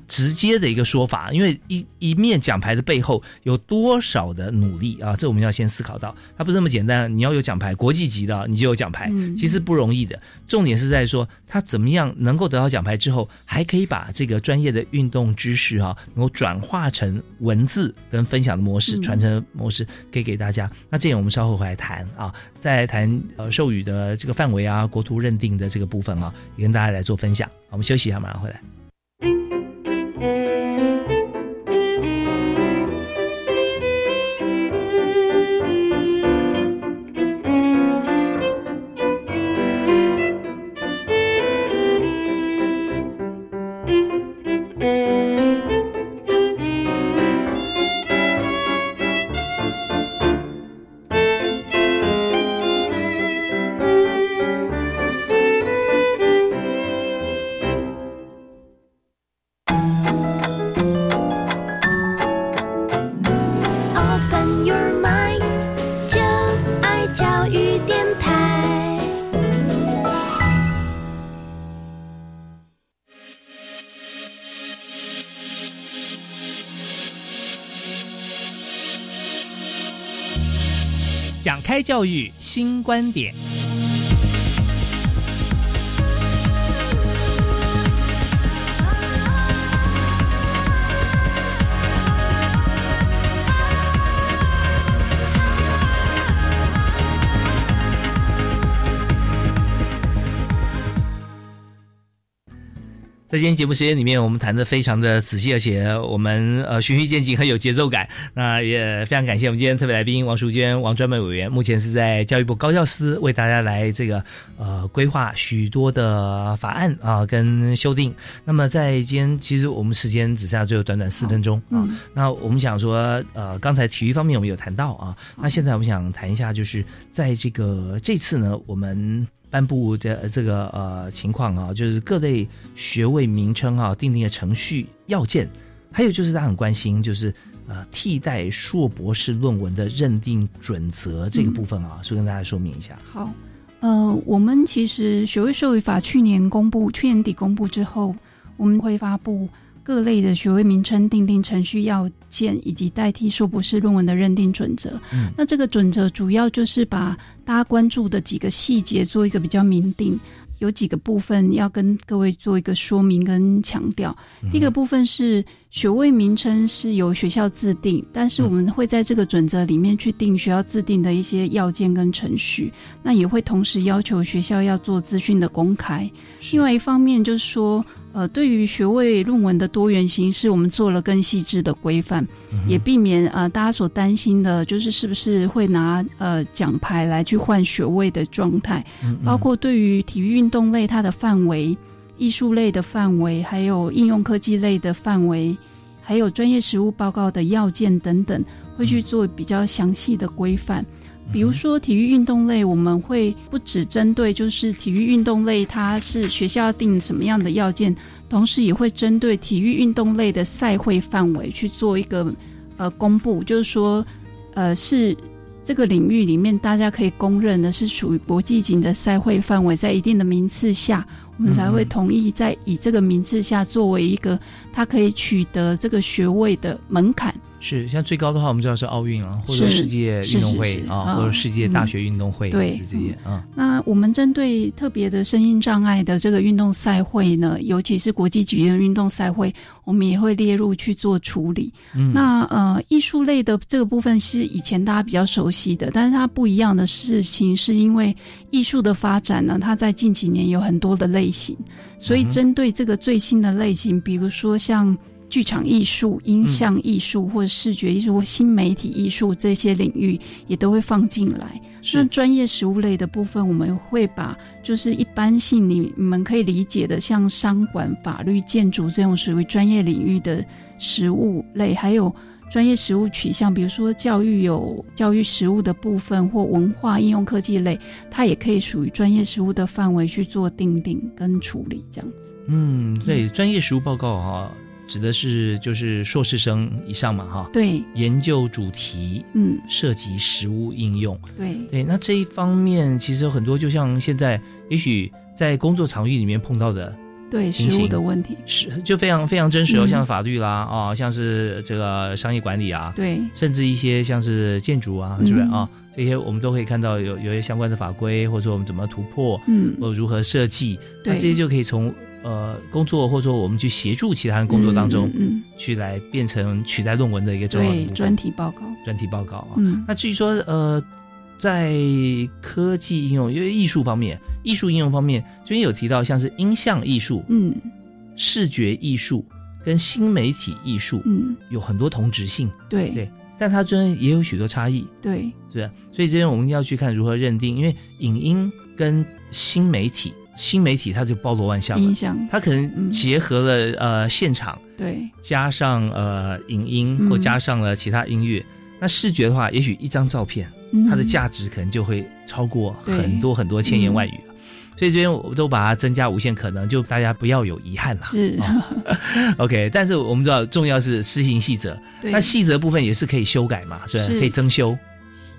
[SPEAKER 1] 直接的一个说法，因为一一面奖牌的背后有多少的努力啊？这我们要先思考到，它不是那么简单。你要有奖牌，国际级的你就有奖牌，其实不容易的。重点是在说他怎么样能够得到奖牌之后，还可以把这个专业的运动知识啊，能够转化成文字跟分享的模式、传承模式，可以给大家。那这点我们稍后回来谈啊，再谈呃授予的这个范围啊，国图认定的这个部分啊，也跟大家来做分享。我们休息一下，马上回来。教育新观点。在今天节目时间里面，我们谈的非常的仔细，而且我们呃循序渐进，很有节奏感。那也非常感谢我们今天特别来宾王淑娟王专门委员，目前是在教育部高教司为大家来这个呃规划许多的法案啊跟修订。那么在今天，其实我们时间只剩下最后短短四分钟啊。那我们想说，呃，刚才体育方面我们有谈到啊，那现在我们想谈一下，就是在这个这次呢，我们。颁布的这个呃情况啊，就是各类学位名称啊，定定的程序要件，还有就是大家很关心，就是呃替代硕博士论文的认定准则这个部分啊，所以跟大家说明一下。
[SPEAKER 2] 好，呃，我们其实学位授予法去年公布，去年底公布之后，我们会发布。各类的学位名称、定定程序要件，以及代替硕博士论文的认定准则。
[SPEAKER 1] 嗯，
[SPEAKER 2] 那这个准则主要就是把大家关注的几个细节做一个比较明定。有几个部分要跟各位做一个说明跟强调。第一个部分是学位名称是由学校制定，但是我们会在这个准则里面去定学校制定的一些要件跟程序。那也会同时要求学校要做资讯的公开。另外一方面就是说。呃，对于学位论文的多元形式，我们做了更细致的规范，也避免呃大家所担心的，就是是不是会拿呃奖牌来去换学位的状态。包括对于体育运动类它的范围、艺术类的范围，还有应用科技类的范围，还有专业实务报告的要件等等，会去做比较详细的规范。比如说体育运动类，我们会不只针对就是体育运动类，它是学校定什么样的要件，同时也会针对体育运动类的赛会范围去做一个呃公布，就是说呃是这个领域里面大家可以公认的是属于国际级的赛会范围，在一定的名次下，我们才会同意在以这个名次下作为一个它可以取得这个学位的门槛。
[SPEAKER 1] 是，像最高的话，我们知道是奥运啊，或者世界运动会啊，或者世界大学运动会，
[SPEAKER 2] 对
[SPEAKER 1] 这些啊。
[SPEAKER 2] 那我们针对特别的声音障碍的这个运动赛会呢，尤其是国际级的运动赛会，我们也会列入去做处理。那呃，艺术类的这个部分是以前大家比较熟悉的，但是它不一样的事情，是因为艺术的发展呢，它在近几年有很多的类型，所以针对这个最新的类型，比如说像。剧场艺术、音像艺术或者视觉艺术或新媒体艺术这些领域也都会放进来。那专业实物类的部分，我们会把就是一般性你你们可以理解的，像商管、法律、建筑这种属于专业领域的实物类，还有专业实物取向，比如说教育有教育实物的部分或文化应用科技类，它也可以属于专业实物的范围去做定定跟处理这样子。
[SPEAKER 1] 嗯，对，专业实物报告哈。指的是就是硕士生以上嘛，哈，
[SPEAKER 2] 对，
[SPEAKER 1] 研究主题，
[SPEAKER 2] 嗯，
[SPEAKER 1] 涉及实物应用，
[SPEAKER 2] 对。
[SPEAKER 1] 对。那这一方面其实有很多，就像现在也许在工作场域里面碰到的，
[SPEAKER 2] 对实物的问题，
[SPEAKER 1] 是就非常非常真实哦，像法律啦，啊，像是这个商业管理啊，
[SPEAKER 2] 对，
[SPEAKER 1] 甚至一些像是建筑啊，是不是啊？这些我们都可以看到有有些相关的法规，或者说我们怎么突破，
[SPEAKER 2] 嗯，
[SPEAKER 1] 或如何设计，
[SPEAKER 2] 那
[SPEAKER 1] 这些就可以从。呃，工作或者说我们去协助其他人工作当中，
[SPEAKER 2] 嗯，
[SPEAKER 1] 去来变成取代论文的一个重要
[SPEAKER 2] 专题报告。
[SPEAKER 1] 专题报告啊，
[SPEAKER 2] 嗯，
[SPEAKER 1] 那至于说呃，在科技应用，因为艺术方面，艺术应用方面，这边有提到像是音像艺术，
[SPEAKER 2] 嗯，
[SPEAKER 1] 视觉艺术跟新媒体艺术，
[SPEAKER 2] 嗯，
[SPEAKER 1] 有很多同质性，
[SPEAKER 2] 对。
[SPEAKER 1] 对，但它中间也有许多差异，
[SPEAKER 2] 对，
[SPEAKER 1] 是所以这边我们要去看如何认定，因为影音跟新媒体。新媒体它就包罗万象
[SPEAKER 2] 了，
[SPEAKER 1] 它可能结合了呃现场，
[SPEAKER 2] 对，
[SPEAKER 1] 加上呃影音或加上了其他音乐。那视觉的话，也许一张照片，它的价值可能就会超过很多很多千言万语了。所以这边我都把它增加无限可能，就大家不要有遗憾了。
[SPEAKER 2] 是，
[SPEAKER 1] OK。但是我们知道重要是施行细则，那细则部分也是可以修改嘛，是。可以增修。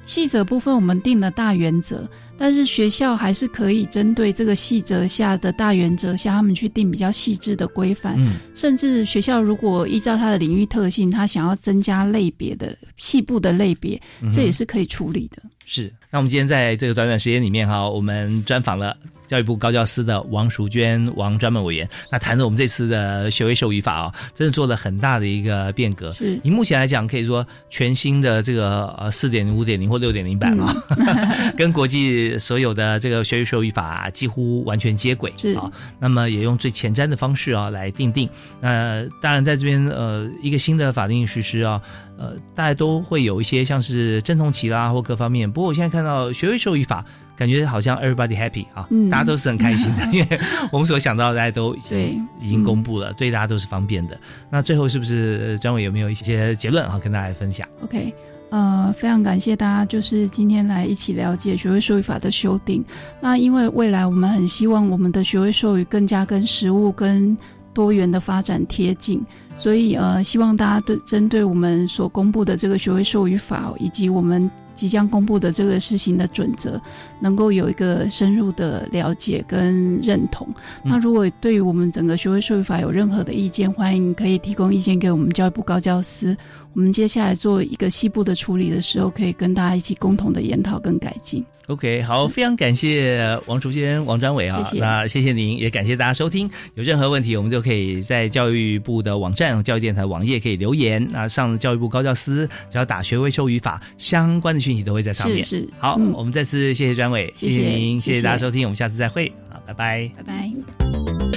[SPEAKER 2] 细则部分我们定了大原则，但是学校还是可以针对这个细则下的大原则下，他们去定比较细致的规范。
[SPEAKER 1] 嗯，
[SPEAKER 2] 甚至学校如果依照它的领域特性，他想要增加类别的细部的类别，这也是可以处理的。
[SPEAKER 1] 是。那我们今天在这个短短时间里面哈，我们专访了。教育部高教司的王淑娟王专门委员，那谈着我们这次的学位授予法啊，真的做了很大的一个变革。
[SPEAKER 2] 是，
[SPEAKER 1] 以目前来讲，可以说全新的这个呃四点零、五点零或六点零版啊，跟国际所有的这个学位授予法几乎完全接轨。
[SPEAKER 2] 是
[SPEAKER 1] 啊，那么也用最前瞻的方式啊来定定。那当然在这边呃一个新的法定实施啊，呃大家都会有一些像是阵痛期啦或各方面。不过我现在看到学位授予法。感觉好像 everybody happy 啊，大家都是很开心的，因为我们所想到的大家都
[SPEAKER 2] 对
[SPEAKER 1] 已经公布了，对大家都是方便的。那最后是不是张伟有没有一些结论啊，跟大家分享
[SPEAKER 2] ？OK，呃，非常感谢大家，就是今天来一起了解学位授予法的修订。那因为未来我们很希望我们的学位授予更加跟实务跟多元的发展贴近，所以呃，希望大家对针对我们所公布的这个学位授予法以及我们。即将公布的这个施行的准则，能够有一个深入的了解跟认同。那如果对于我们整个学位授予法有任何的意见，欢迎可以提供意见给我们教育部高教司。我们接下来做一个细部的处理的时候，可以跟大家一起共同的研讨跟改进。
[SPEAKER 1] OK，好，非常感谢王竹娟、王专伟啊，
[SPEAKER 2] 谢谢
[SPEAKER 1] 那谢谢您，也感谢大家收听。有任何问题，我们就可以在教育部的网站、教育电台网页可以留言啊，上教育部高教司，只要打学位修语法相关的讯息都会在上面。
[SPEAKER 2] 是是
[SPEAKER 1] 好，
[SPEAKER 2] 嗯
[SPEAKER 1] 我们再次谢谢专伟，
[SPEAKER 2] 谢谢
[SPEAKER 1] 您，谢
[SPEAKER 2] 谢谢
[SPEAKER 1] 大家收听，我们下次再会，好，拜拜。
[SPEAKER 2] 拜拜。